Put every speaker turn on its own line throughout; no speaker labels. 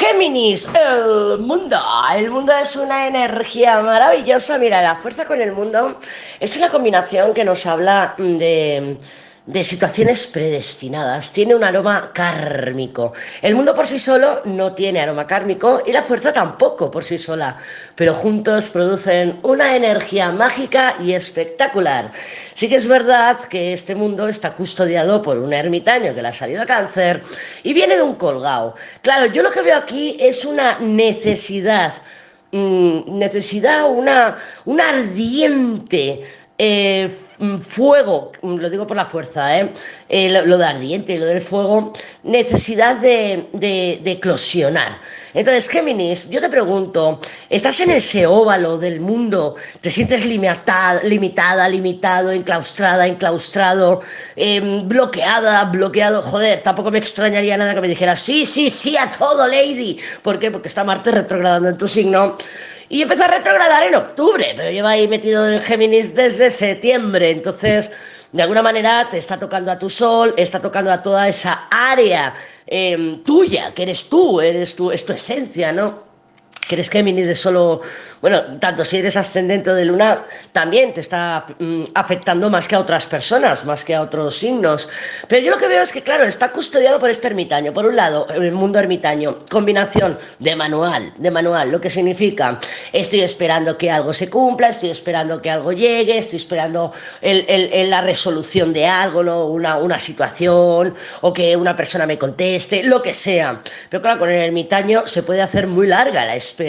Géminis, el mundo. El mundo es una energía maravillosa. Mira, la fuerza con el mundo es una combinación que nos habla de, de situaciones predestinadas. Tiene un aroma kármico. El mundo por sí solo no tiene aroma kármico y la fuerza tampoco por sí sola. Pero juntos producen una energía mágica y espectacular. Sí que es verdad que este mundo está custodiado por un ermitaño que le ha salido a cáncer y viene de un colgado. Claro, yo lo que veo aquí es una necesidad, mmm, necesidad, una, una ardiente eh, fuego, lo digo por la fuerza, ¿eh? Eh, lo, lo, de ardiente, lo del fuego, necesidad de, de, de, eclosionar. Entonces, Géminis, yo te pregunto, ¿estás en ese óvalo del mundo? ¿Te sientes limitada, limitada limitado, enclaustrada, enclaustrado, eh, bloqueada, bloqueado? Joder, tampoco me extrañaría nada que me dijeras, sí, sí, sí, a todo, lady. ¿Por qué? Porque está Marte retrogradando en tu signo y empezó a retrogradar en octubre, pero lleva ahí metido en Géminis desde septiembre, entonces de alguna manera te está tocando a tu sol, está tocando a toda esa área eh, tuya, que eres tú, eres tu, es tu esencia, ¿no? Que eres Géminis de solo, bueno, tanto si eres ascendente de luna, también te está mm, afectando más que a otras personas, más que a otros signos. Pero yo lo que veo es que, claro, está custodiado por este ermitaño. Por un lado, el mundo ermitaño, combinación de manual, de manual, lo que significa, estoy esperando que algo se cumpla, estoy esperando que algo llegue, estoy esperando el, el, el, la resolución de algo, ¿no? una, una situación, o que una persona me conteste, lo que sea. Pero claro, con el ermitaño se puede hacer muy larga la espera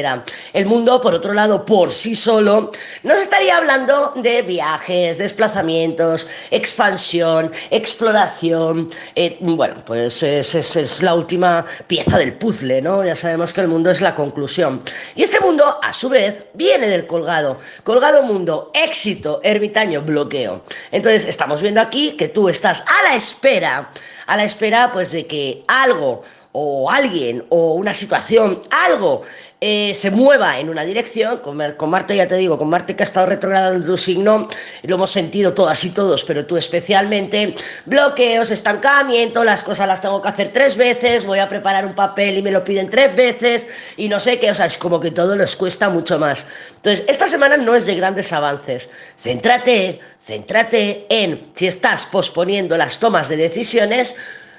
El mundo, por otro lado, por sí solo, nos estaría hablando de viajes, desplazamientos, expansión, exploración. Eh, bueno, pues es, es, es, la última pieza del puzzle, ¿no? Ya sabemos que el mundo es la conclusión. Y este mundo, a su vez, viene del colgado. Colgado mundo, éxito, ermitaño, bloqueo. Entonces, estamos viendo aquí que tú estás a la espera, a la espera, pues, de que algo o alguien o una situación, algo eh, se mueva en una dirección, con, con, Marte ya te digo, con Marte que ha estado retrogradando en tu signo, lo hemos sentido todas y todos, pero tú especialmente, bloqueos, estancamiento, las cosas las tengo que hacer tres veces, voy a preparar un papel y me lo piden tres veces y no sé qué, o sea, es como que todo les cuesta mucho más. Entonces, esta semana no es de grandes avances, céntrate, céntrate en si estás posponiendo las tomas de decisiones,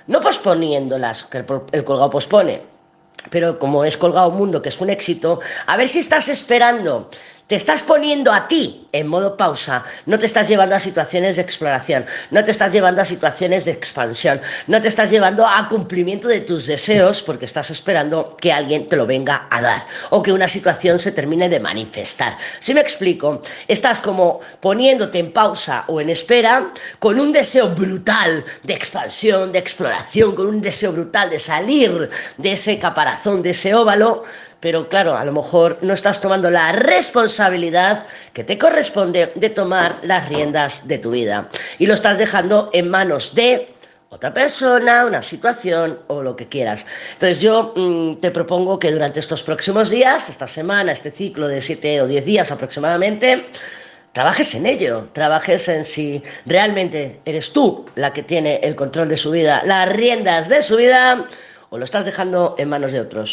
no posponiéndolas, que el, colgado pospone, pero como es Colgado Mundo, que es un éxito, a ver si estás esperando, te estás poniendo a ti en modo pausa, no te estás llevando a situaciones de exploración, no te estás llevando a situaciones de expansión, no te estás llevando a cumplimiento de tus deseos porque estás esperando que alguien te lo venga a dar o que una situación se termine de manifestar. Si me explico, estás como poniéndote en pausa o en espera con un deseo brutal de expansión, de exploración, con un deseo brutal de salir de ese caparazón, de ese óvalo, pero claro, a lo mejor no estás tomando la responsabilidad que te corresponde de tomar las riendas de tu vida y lo estás dejando en manos de otra persona, una situación o lo que quieras. Entonces yo mmm, te propongo que durante estos próximos días, esta semana, este ciclo de 7 o 10 días aproximadamente, trabajes en ello, trabajes en si realmente eres tú la que tiene el control de su vida, las riendas de su vida, o lo estás dejando en manos de otros.